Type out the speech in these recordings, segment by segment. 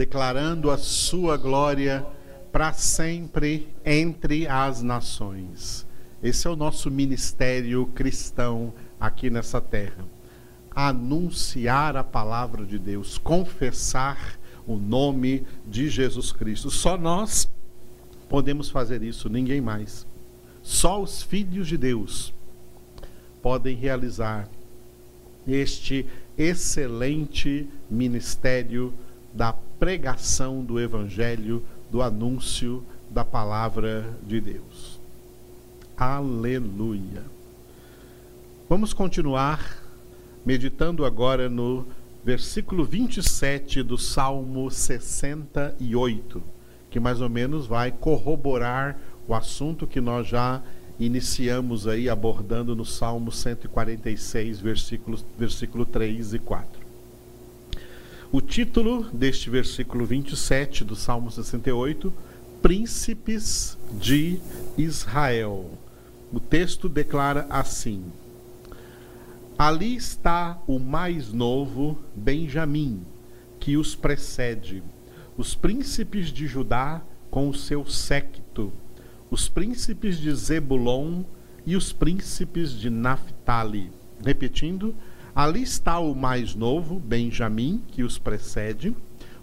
declarando a sua glória para sempre entre as nações. Esse é o nosso ministério cristão aqui nessa terra. Anunciar a palavra de Deus, confessar o nome de Jesus Cristo. Só nós podemos fazer isso, ninguém mais. Só os filhos de Deus podem realizar este excelente ministério da pregação do Evangelho, do anúncio da palavra de Deus. Aleluia. Vamos continuar meditando agora no versículo 27 do Salmo 68, que mais ou menos vai corroborar o assunto que nós já iniciamos aí abordando no Salmo 146, versículos, versículo 3 e 4. O título deste versículo 27 do Salmo 68, Príncipes de Israel. O texto declara assim: Ali está o mais novo, Benjamim, que os precede, os príncipes de Judá com o seu séquito os príncipes de Zebulon e os príncipes de Naphtali. Repetindo, ali está o mais novo, Benjamim, que os precede,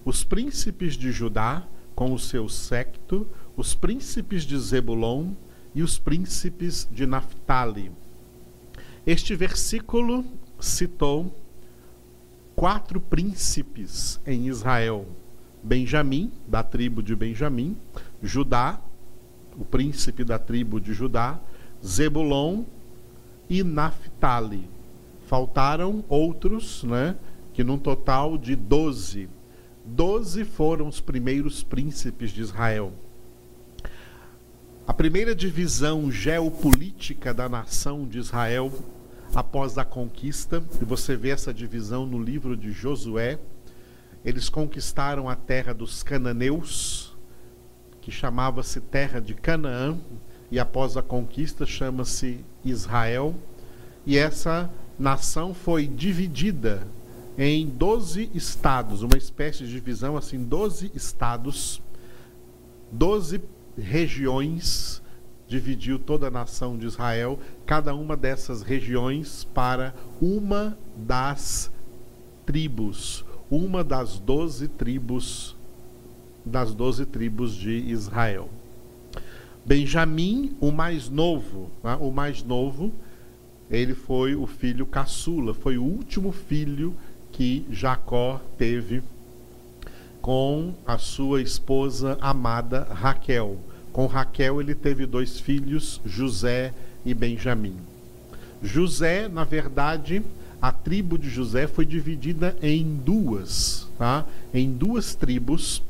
os príncipes de Judá com o seu séquito, os príncipes de Zebulon e os príncipes de Naphtali. Este versículo citou quatro príncipes em Israel: Benjamim, da tribo de Benjamim, Judá, o príncipe da tribo de Judá, Zebulon e Naphtali. Faltaram outros, né, que num total de doze. Doze foram os primeiros príncipes de Israel. A primeira divisão geopolítica da nação de Israel após a conquista, e você vê essa divisão no livro de Josué, eles conquistaram a terra dos cananeus, que chamava-se Terra de Canaã, e após a conquista chama-se Israel. E essa nação foi dividida em 12 estados, uma espécie de divisão assim, 12 estados, 12 regiões, dividiu toda a nação de Israel, cada uma dessas regiões para uma das tribos, uma das doze tribos das doze tribos de Israel. Benjamim, o mais novo, né? o mais novo, ele foi o filho caçula, foi o último filho que Jacó teve com a sua esposa amada Raquel. Com Raquel ele teve dois filhos, José e Benjamim. José, na verdade, a tribo de José foi dividida em duas, tá? Em duas tribos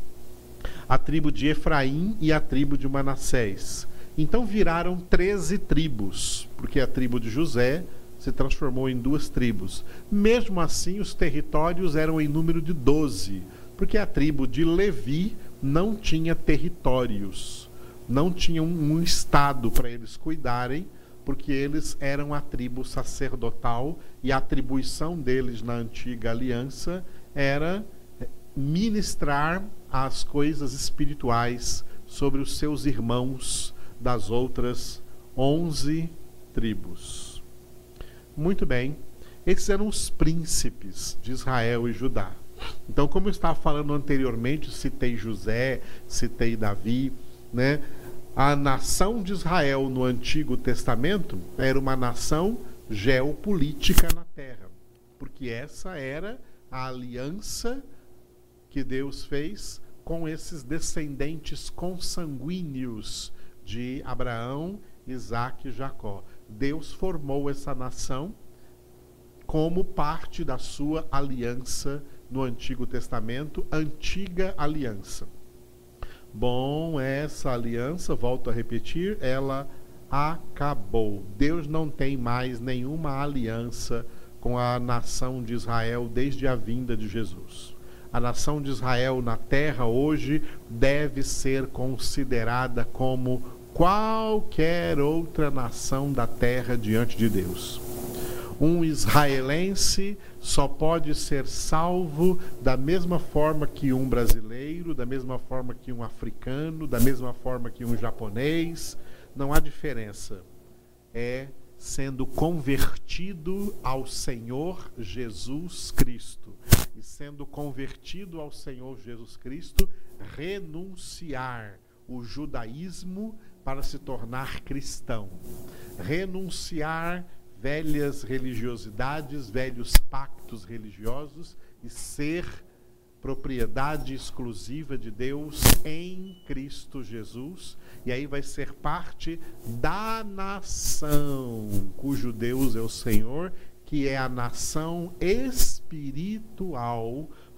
a tribo de Efraim e a tribo de Manassés. Então viraram 13 tribos, porque a tribo de José se transformou em duas tribos. Mesmo assim, os territórios eram em número de 12, porque a tribo de Levi não tinha territórios, não tinha um, um estado para eles cuidarem, porque eles eram a tribo sacerdotal e a atribuição deles na antiga aliança era ministrar as coisas espirituais sobre os seus irmãos das outras onze tribos. Muito bem, esses eram os príncipes de Israel e Judá. Então, como eu estava falando anteriormente, citei José, citei Davi, né? A nação de Israel no Antigo Testamento era uma nação geopolítica na terra, porque essa era a aliança que Deus fez com esses descendentes consanguíneos de Abraão, Isaac e Jacó. Deus formou essa nação como parte da sua aliança no Antigo Testamento, antiga aliança. Bom, essa aliança, volto a repetir, ela acabou. Deus não tem mais nenhuma aliança com a nação de Israel desde a vinda de Jesus a nação de Israel na terra hoje deve ser considerada como qualquer outra nação da terra diante de Deus. Um israelense só pode ser salvo da mesma forma que um brasileiro, da mesma forma que um africano, da mesma forma que um japonês. Não há diferença. É sendo convertido ao Senhor Jesus Cristo. E sendo convertido ao Senhor Jesus Cristo, renunciar o judaísmo para se tornar cristão. Renunciar velhas religiosidades, velhos pactos religiosos e ser propriedade exclusiva de Deus em Cristo Jesus. E aí vai ser parte da nação cujo Deus é o Senhor, que é a nação espiritual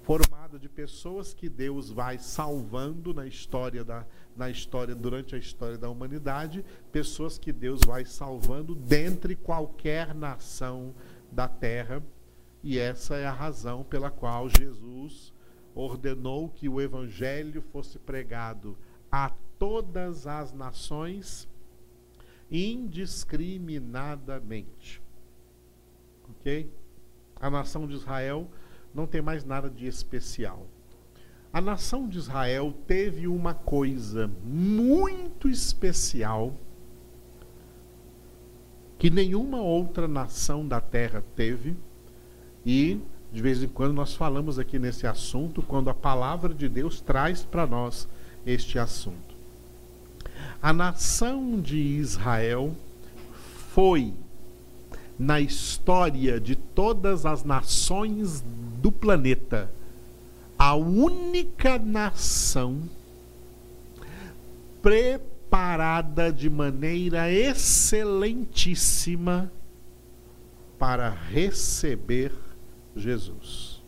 formada de pessoas que Deus vai salvando na história da na história durante a história da humanidade, pessoas que Deus vai salvando dentre qualquer nação da terra. E essa é a razão pela qual Jesus ordenou que o evangelho fosse pregado a todas as nações indiscriminadamente. OK? A nação de Israel não tem mais nada de especial a nação de Israel teve uma coisa muito especial que nenhuma outra nação da terra teve, e de vez em quando nós falamos aqui nesse assunto, quando a palavra de Deus traz para nós este assunto. A nação de Israel foi, na história de todas as nações do planeta, a única nação preparada de maneira excelentíssima para receber Jesus.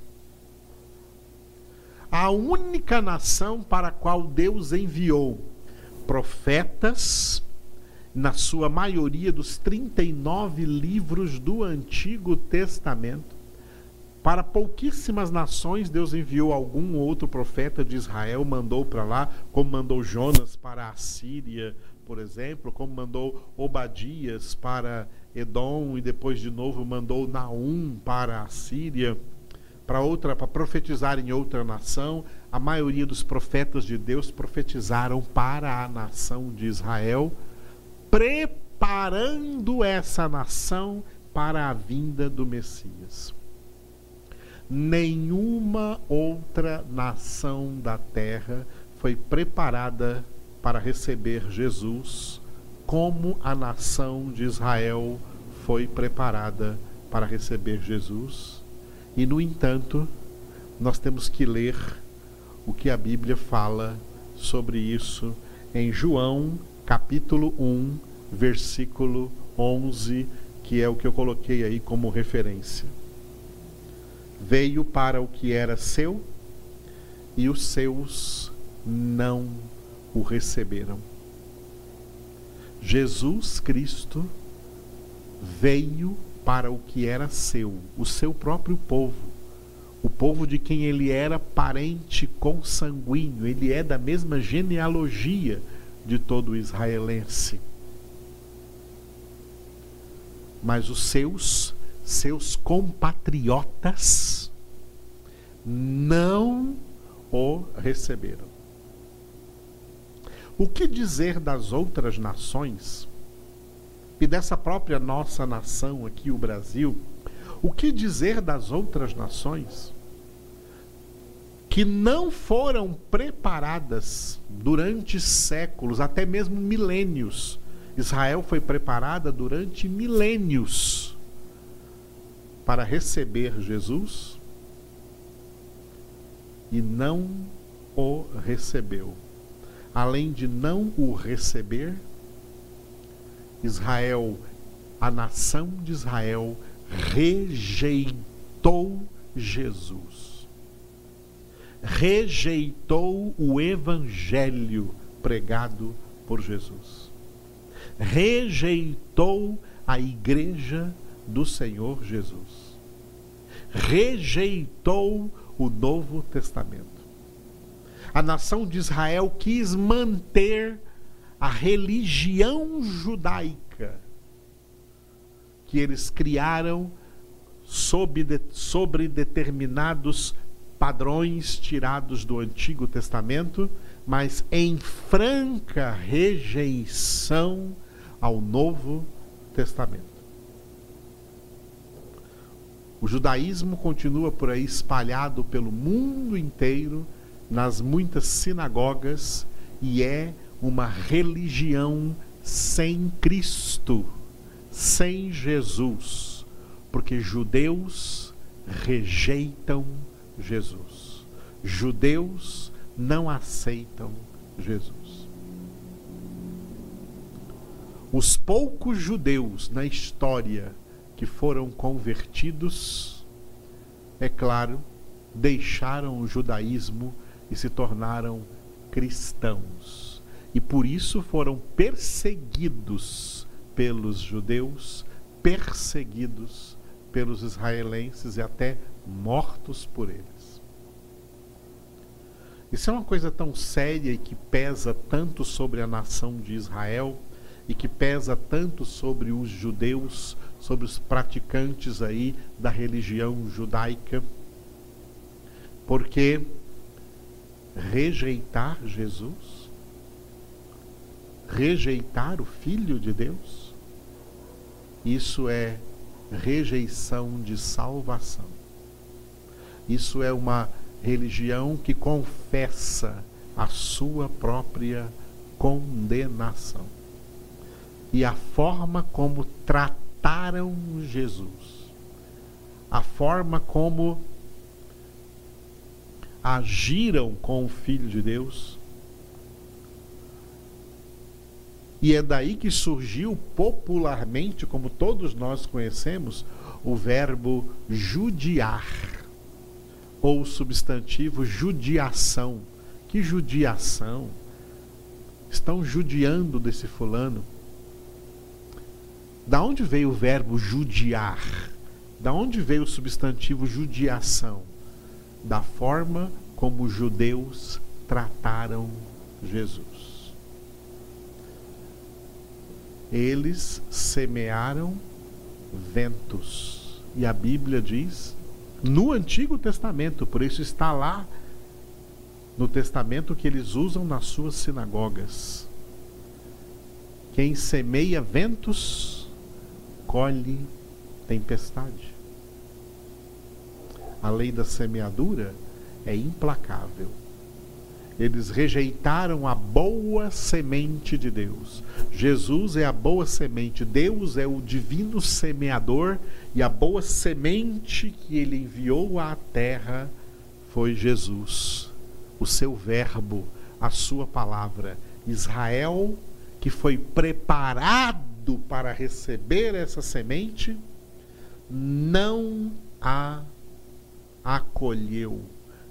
A única nação para a qual Deus enviou profetas, na sua maioria dos 39 livros do Antigo Testamento, para pouquíssimas nações, Deus enviou algum outro profeta de Israel, mandou para lá, como mandou Jonas para a Síria, por exemplo, como mandou Obadias para Edom e depois de novo mandou Naum para a Síria, para outra, para profetizar em outra nação. A maioria dos profetas de Deus profetizaram para a nação de Israel, preparando essa nação para a vinda do Messias nenhuma outra nação da terra foi preparada para receber Jesus como a nação de Israel foi preparada para receber Jesus. E, no entanto, nós temos que ler o que a Bíblia fala sobre isso em João, capítulo 1, versículo 11, que é o que eu coloquei aí como referência veio para o que era seu e os seus não o receberam. Jesus Cristo veio para o que era seu, o seu próprio povo, o povo de quem ele era parente consanguíneo, ele é da mesma genealogia de todo israelense. Mas os seus seus compatriotas não o receberam. O que dizer das outras nações e dessa própria nossa nação aqui, o Brasil? O que dizer das outras nações que não foram preparadas durante séculos, até mesmo milênios? Israel foi preparada durante milênios para receber Jesus e não o recebeu. Além de não o receber, Israel, a nação de Israel, rejeitou Jesus. Rejeitou o evangelho pregado por Jesus. Rejeitou a igreja do Senhor Jesus. Rejeitou o Novo Testamento. A nação de Israel quis manter a religião judaica que eles criaram sobre, de, sobre determinados padrões tirados do Antigo Testamento, mas em franca rejeição ao Novo Testamento. O judaísmo continua por aí espalhado pelo mundo inteiro, nas muitas sinagogas, e é uma religião sem Cristo, sem Jesus, porque judeus rejeitam Jesus. Judeus não aceitam Jesus. Os poucos judeus na história que foram convertidos, é claro, deixaram o judaísmo e se tornaram cristãos. E por isso foram perseguidos pelos judeus, perseguidos pelos israelenses e até mortos por eles. Isso é uma coisa tão séria e que pesa tanto sobre a nação de Israel e que pesa tanto sobre os judeus, sobre os praticantes aí da religião judaica, porque rejeitar Jesus, rejeitar o Filho de Deus, isso é rejeição de salvação. Isso é uma religião que confessa a sua própria condenação. E a forma como trataram Jesus, a forma como agiram com o Filho de Deus. E é daí que surgiu popularmente, como todos nós conhecemos, o verbo judiar ou o substantivo judiação. Que judiação? Estão judiando desse fulano. Da onde veio o verbo judiar? Da onde veio o substantivo judiação? Da forma como os judeus trataram Jesus. Eles semearam ventos. E a Bíblia diz no Antigo Testamento, por isso está lá no testamento que eles usam nas suas sinagogas. Quem semeia ventos, colhe tempestade. A lei da semeadura é implacável. Eles rejeitaram a boa semente de Deus. Jesus é a boa semente, Deus é o divino semeador e a boa semente que ele enviou à terra foi Jesus, o seu Verbo, a sua palavra. Israel, que foi preparado para receber essa semente, não a acolheu,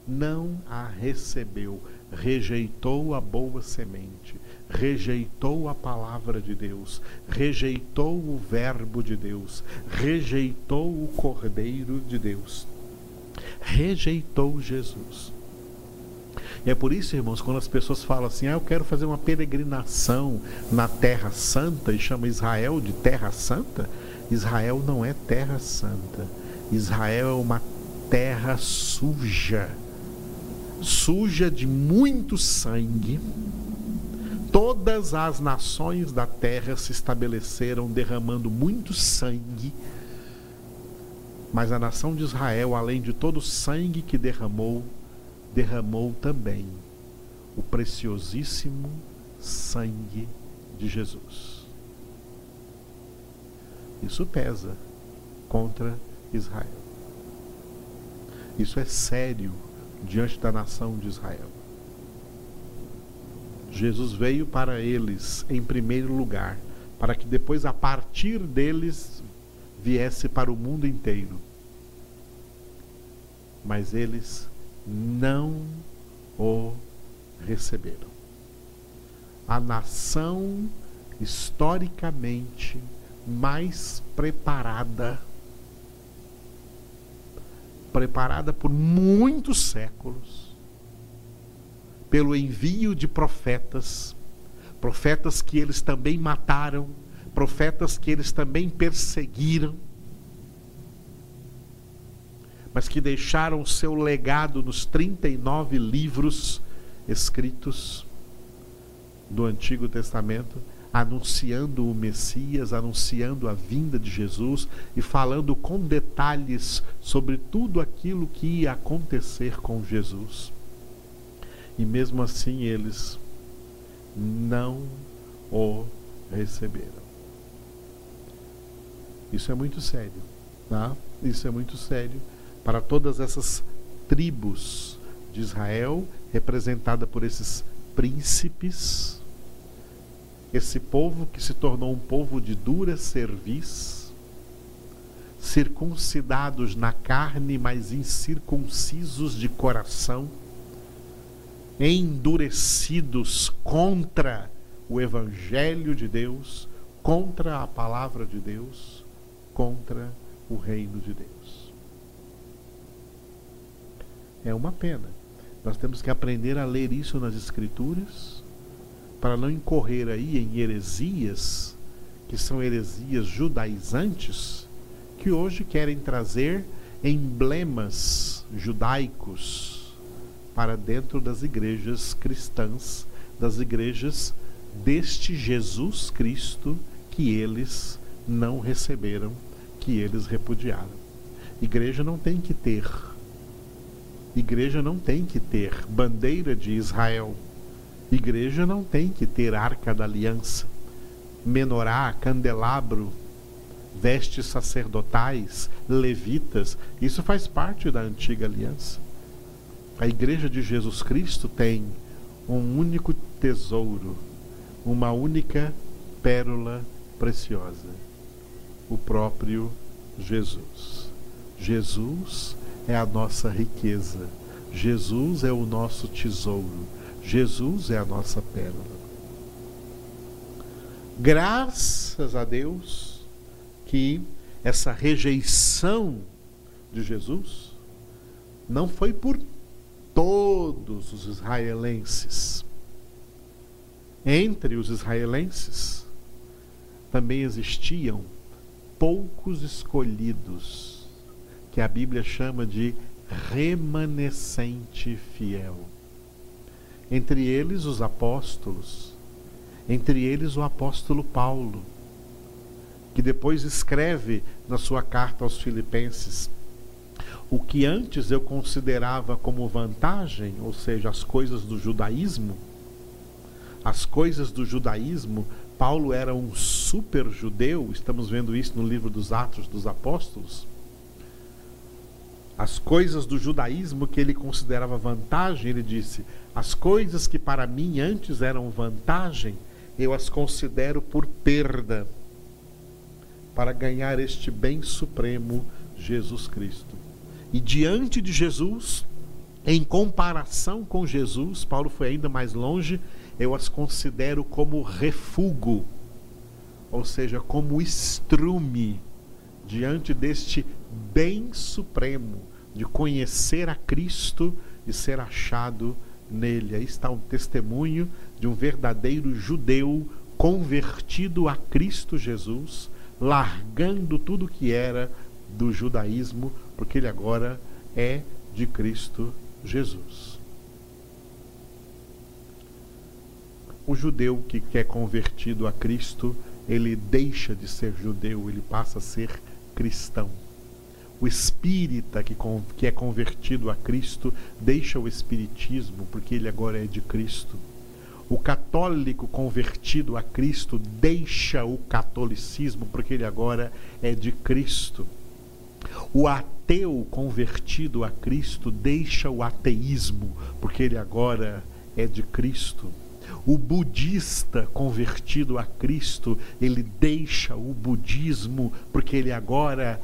não a recebeu, rejeitou a boa semente rejeitou a palavra de Deus, rejeitou o Verbo de Deus, rejeitou o Cordeiro de Deus, rejeitou Jesus. E é por isso, irmãos, quando as pessoas falam assim, ah, eu quero fazer uma peregrinação na Terra Santa e chama Israel de Terra Santa, Israel não é Terra Santa. Israel é uma terra suja, suja de muito sangue, todas as nações da terra se estabeleceram derramando muito sangue. Mas a nação de Israel, além de todo o sangue que derramou, derramou também o preciosíssimo sangue de Jesus. Isso pesa contra Israel. Isso é sério diante da nação de Israel. Jesus veio para eles em primeiro lugar, para que depois, a partir deles, viesse para o mundo inteiro. Mas eles não o receberam. A nação historicamente mais preparada, preparada por muitos séculos, pelo envio de profetas, profetas que eles também mataram, profetas que eles também perseguiram. Mas que deixaram seu legado nos 39 livros escritos do Antigo Testamento, anunciando o Messias, anunciando a vinda de Jesus e falando com detalhes sobre tudo aquilo que ia acontecer com Jesus. E mesmo assim eles não o receberam. Isso é muito sério, tá? Isso é muito sério para todas essas tribos de Israel, representada por esses príncipes, esse povo que se tornou um povo de dura cerviz, circuncidados na carne, mas incircuncisos de coração, endurecidos contra o Evangelho de Deus, contra a palavra de Deus, contra o reino de Deus. É uma pena. Nós temos que aprender a ler isso nas Escrituras para não incorrer aí em heresias, que são heresias judaizantes, que hoje querem trazer emblemas judaicos para dentro das igrejas cristãs, das igrejas deste Jesus Cristo que eles não receberam, que eles repudiaram. Igreja não tem que ter Igreja não tem que ter bandeira de Israel. Igreja não tem que ter arca da aliança, menorá, candelabro, vestes sacerdotais, levitas. Isso faz parte da antiga aliança. A igreja de Jesus Cristo tem um único tesouro, uma única pérola preciosa: o próprio Jesus. Jesus é a nossa riqueza. Jesus é o nosso tesouro. Jesus é a nossa pérola. Graças a Deus que essa rejeição de Jesus não foi por todos os israelenses. Entre os israelenses também existiam poucos escolhidos que a Bíblia chama de remanescente fiel. Entre eles os apóstolos, entre eles o apóstolo Paulo, que depois escreve na sua carta aos Filipenses: o que antes eu considerava como vantagem, ou seja, as coisas do judaísmo, as coisas do judaísmo, Paulo era um super judeu, estamos vendo isso no livro dos Atos dos Apóstolos as coisas do judaísmo que ele considerava vantagem, ele disse: as coisas que para mim antes eram vantagem, eu as considero por perda para ganhar este bem supremo, Jesus Cristo. E diante de Jesus, em comparação com Jesus, Paulo foi ainda mais longe, eu as considero como refúgio, ou seja, como estrume diante deste bem supremo de conhecer a Cristo e ser achado nele. Aí está um testemunho de um verdadeiro judeu convertido a Cristo Jesus, largando tudo que era do judaísmo, porque ele agora é de Cristo Jesus. O judeu que é convertido a Cristo, ele deixa de ser judeu, ele passa a ser cristão. O espírita que, que é convertido a Cristo deixa o espiritismo porque ele agora é de Cristo. O católico convertido a Cristo deixa o catolicismo porque ele agora é de Cristo. O ateu convertido a Cristo deixa o ateísmo porque ele agora é de Cristo. O budista convertido a Cristo, ele deixa o budismo porque ele agora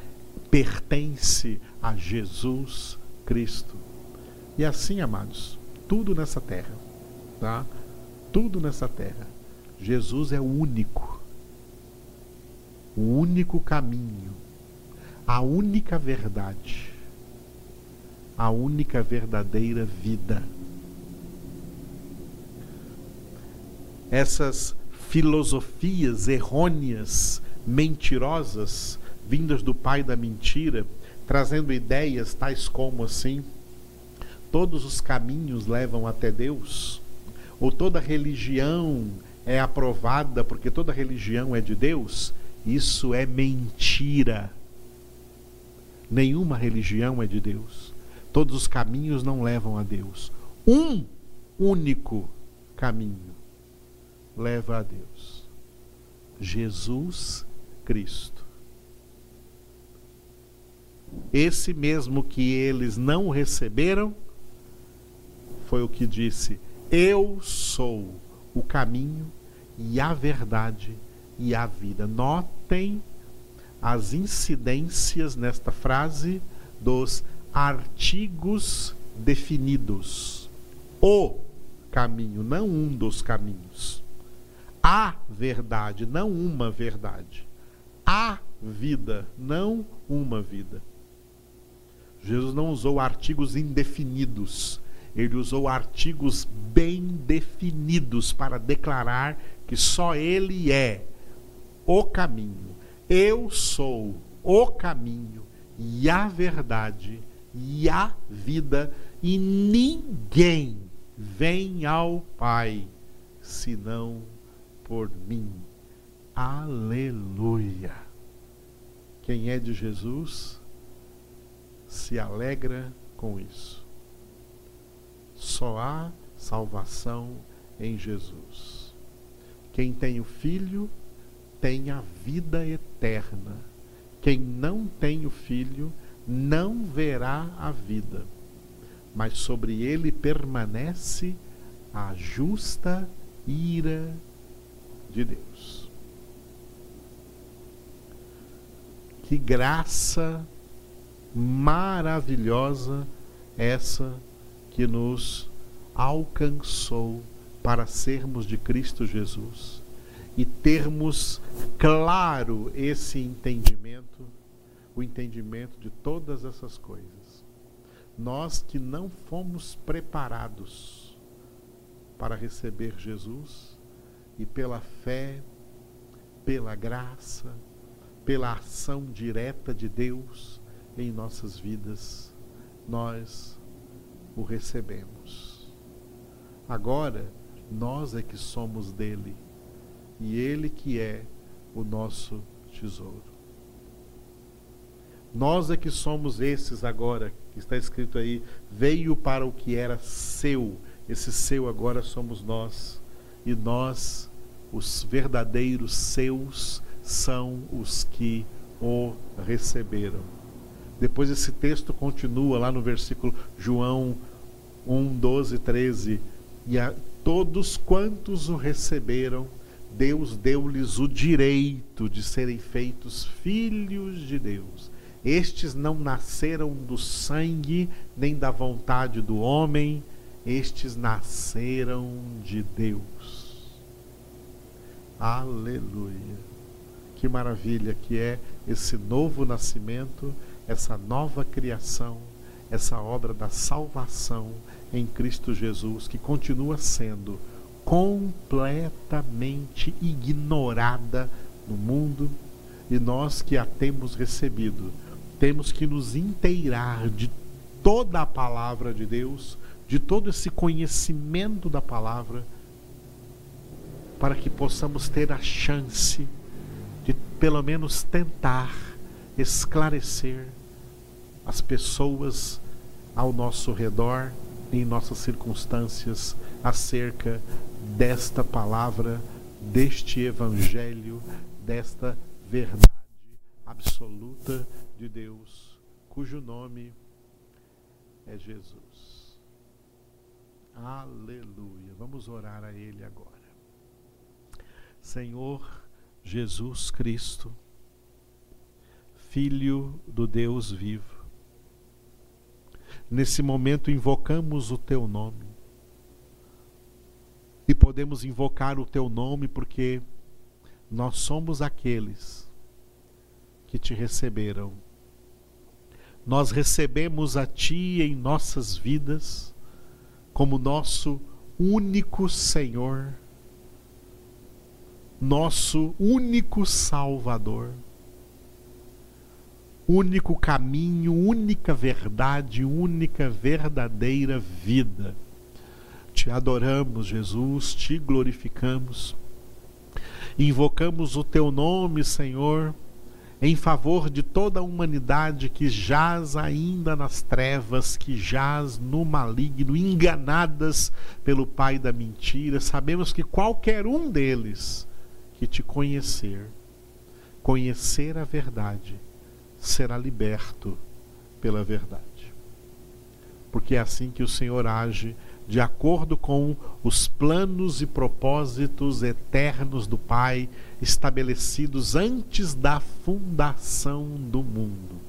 pertence a Jesus Cristo. E assim, amados, tudo nessa terra, tá? Tudo nessa terra. Jesus é o único, o único caminho, a única verdade, a única verdadeira vida. Essas filosofias errôneas, mentirosas, vindas do pai da mentira, trazendo ideias tais como assim: todos os caminhos levam até Deus, ou toda religião é aprovada porque toda religião é de Deus, isso é mentira. Nenhuma religião é de Deus. Todos os caminhos não levam a Deus. Um único caminho leva a Deus. Jesus Cristo. Esse mesmo que eles não receberam foi o que disse: Eu sou o caminho e a verdade e a vida. Notem as incidências nesta frase dos artigos definidos. O caminho, não um dos caminhos. A verdade, não uma verdade. A vida, não uma vida. Jesus não usou artigos indefinidos. Ele usou artigos bem definidos para declarar que só Ele é o caminho. Eu sou o caminho e a verdade e a vida, e ninguém vem ao Pai senão por mim. Aleluia. Quem é de Jesus se alegra com isso. Só há salvação em Jesus. Quem tem o Filho tem a vida eterna. Quem não tem o Filho não verá a vida, mas sobre ele permanece a justa ira de Deus. Que graça maravilhosa essa que nos alcançou para sermos de Cristo Jesus e termos claro esse entendimento, o entendimento de todas essas coisas. Nós que não fomos preparados para receber Jesus e pela fé, pela graça, pela ação direta de Deus em nossas vidas, nós o recebemos. Agora, nós é que somos dele e Ele que é o nosso tesouro. Nós é que somos esses agora, que está escrito aí, veio para o que era seu, esse seu agora somos nós, e nós, os verdadeiros seus, são os que o receberam. Depois esse texto continua lá no versículo João 1, 12, 13. E a todos quantos o receberam, Deus deu-lhes o direito de serem feitos filhos de Deus. Estes não nasceram do sangue nem da vontade do homem, estes nasceram de Deus. Aleluia. Que maravilha que é esse novo nascimento, essa nova criação, essa obra da salvação em Cristo Jesus, que continua sendo completamente ignorada no mundo e nós que a temos recebido, temos que nos inteirar de toda a palavra de Deus, de todo esse conhecimento da palavra, para que possamos ter a chance de pelo menos tentar esclarecer as pessoas ao nosso redor, em nossas circunstâncias, acerca desta palavra, deste evangelho, desta verdade absoluta de Deus, cujo nome é Jesus. Aleluia. Vamos orar a Ele agora. Senhor Jesus Cristo, Filho do Deus vivo, nesse momento invocamos o Teu nome e podemos invocar o teu nome porque nós somos aqueles que te receberam. Nós recebemos a ti em nossas vidas como nosso único Senhor, nosso único Salvador. Único caminho, única verdade, única verdadeira vida. Te adoramos, Jesus, te glorificamos. Invocamos o teu nome, Senhor, em favor de toda a humanidade que jaz ainda nas trevas, que jaz no maligno, enganadas pelo pai da mentira. Sabemos que qualquer um deles que te conhecer, conhecer a verdade, será liberto pela verdade. Porque é assim que o Senhor age, de acordo com os planos e propósitos eternos do Pai, estabelecidos antes da fundação do mundo.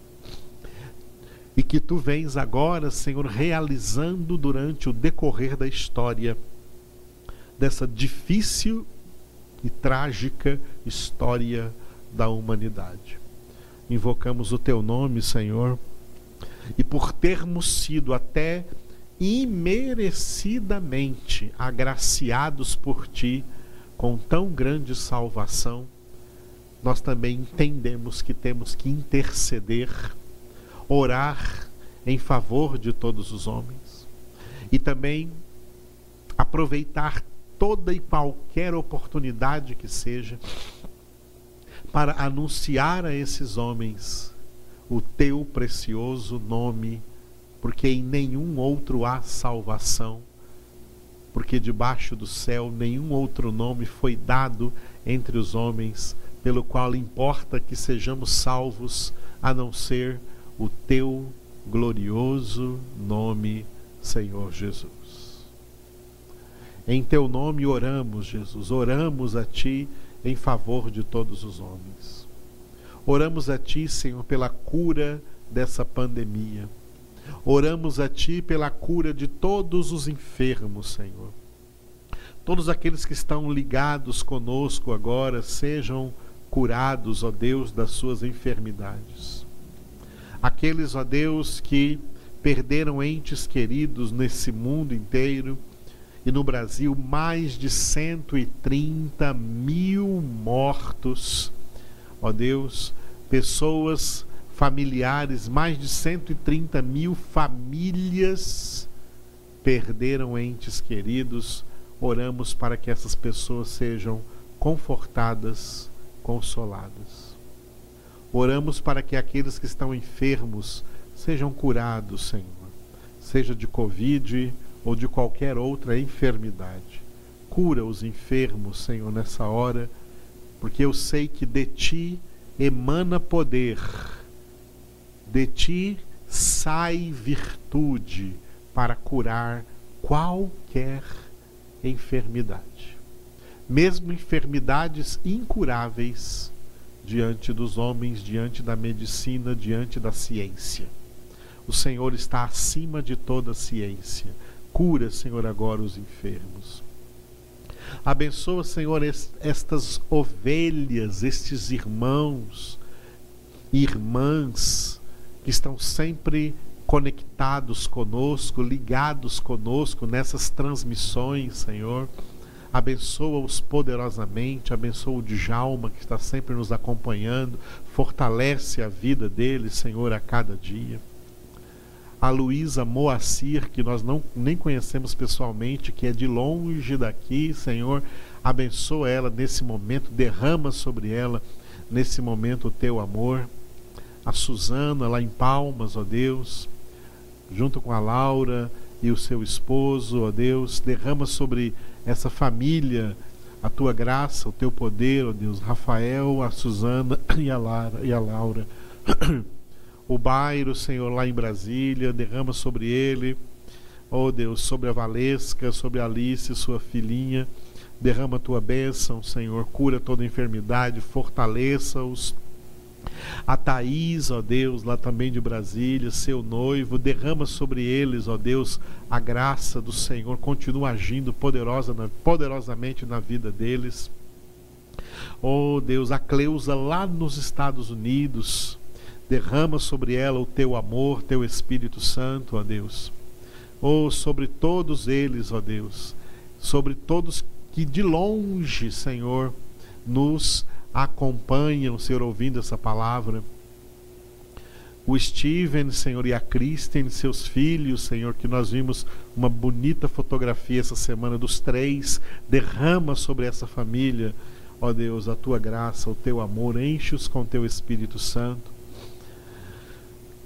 E que tu vens agora, Senhor, realizando durante o decorrer da história dessa difícil e trágica história da humanidade invocamos o teu nome, Senhor, e por termos sido até imerecidamente agraciados por ti com tão grande salvação, nós também entendemos que temos que interceder, orar em favor de todos os homens e também aproveitar toda e qualquer oportunidade que seja para anunciar a esses homens o teu precioso nome, porque em nenhum outro há salvação, porque debaixo do céu nenhum outro nome foi dado entre os homens, pelo qual importa que sejamos salvos, a não ser o teu glorioso nome, Senhor Jesus. Em teu nome oramos, Jesus, oramos a ti em favor de todos os homens. Oramos a Ti, Senhor, pela cura dessa pandemia. Oramos a Ti pela cura de todos os enfermos, Senhor. Todos aqueles que estão ligados conosco agora sejam curados, ó Deus, das suas enfermidades. Aqueles, ó Deus, que perderam entes queridos nesse mundo inteiro, e no Brasil mais de 130 mil mortos. Ó Deus, pessoas, familiares, mais de 130 mil famílias perderam entes queridos. Oramos para que essas pessoas sejam confortadas, consoladas. Oramos para que aqueles que estão enfermos sejam curados, Senhor, seja de Covid, ou de qualquer outra enfermidade. Cura os enfermos, Senhor, nessa hora, porque eu sei que de ti emana poder, de ti sai virtude para curar qualquer enfermidade, mesmo enfermidades incuráveis diante dos homens, diante da medicina, diante da ciência. O Senhor está acima de toda ciência Cura, Senhor, agora os enfermos. Abençoa, Senhor, estas ovelhas, estes irmãos e irmãs que estão sempre conectados conosco, ligados conosco nessas transmissões, Senhor. Abençoa-os poderosamente, abençoa o Djalma que está sempre nos acompanhando, fortalece a vida deles, Senhor, a cada dia a Luísa Moacir, que nós não nem conhecemos pessoalmente, que é de longe daqui, Senhor, abençoa ela nesse momento, derrama sobre ela nesse momento o teu amor. A Suzana lá em Palmas, ó Deus, junto com a Laura e o seu esposo, ó Deus, derrama sobre essa família a tua graça, o teu poder, ó Deus. Rafael, a Suzana e a, Lara, e a Laura. o bairro, Senhor, lá em Brasília, derrama sobre ele, oh Deus, sobre a Valesca, sobre a Alice, sua filhinha, derrama a tua bênção, Senhor, cura toda enfermidade, fortaleça-os. A Thaís, ó Deus, lá também de Brasília, seu noivo, derrama sobre eles, ó Deus, a graça do Senhor, continua agindo poderosa, poderosamente na vida deles. Oh Deus, a Cleusa lá nos Estados Unidos, Derrama sobre ela o teu amor, teu Espírito Santo, ó Deus. Ou sobre todos eles, ó Deus. Sobre todos que de longe, Senhor, nos acompanham, Senhor, ouvindo essa palavra. o Steven, Senhor, e a Kristen, seus filhos, Senhor, que nós vimos uma bonita fotografia essa semana dos três. Derrama sobre essa família, ó Deus, a tua graça, o teu amor, enche-os com teu Espírito Santo.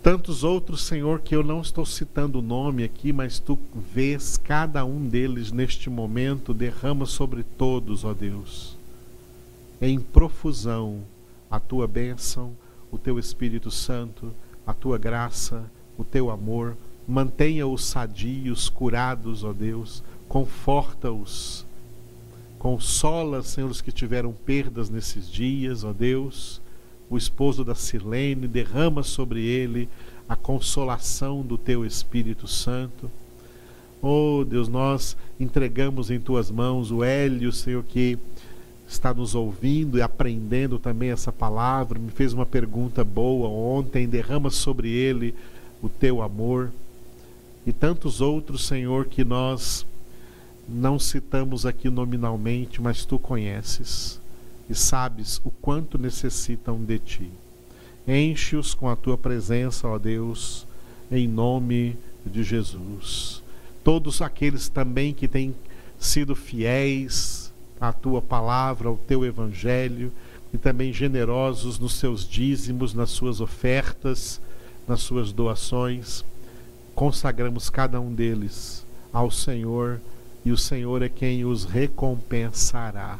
Tantos outros, Senhor, que eu não estou citando o nome aqui, mas tu vês cada um deles neste momento, derrama sobre todos, ó Deus, em profusão a tua bênção, o teu Espírito Santo a tua graça, o teu amor. Mantenha-os sadios, curados, ó Deus. Conforta-os. Consola, Senhor, os que tiveram perdas nesses dias, ó Deus. O esposo da Silene, derrama sobre ele a consolação do teu Espírito Santo. Oh, Deus, nós entregamos em tuas mãos o Hélio, Senhor, que está nos ouvindo e aprendendo também essa palavra, me fez uma pergunta boa ontem, derrama sobre ele o teu amor. E tantos outros, Senhor, que nós não citamos aqui nominalmente, mas tu conheces e sabes o quanto necessitam de ti. Enche-os com a tua presença, ó Deus, em nome de Jesus. Todos aqueles também que têm sido fiéis, a tua palavra, ao teu evangelho e também generosos nos seus dízimos, nas suas ofertas, nas suas doações. Consagramos cada um deles ao Senhor e o Senhor é quem os recompensará.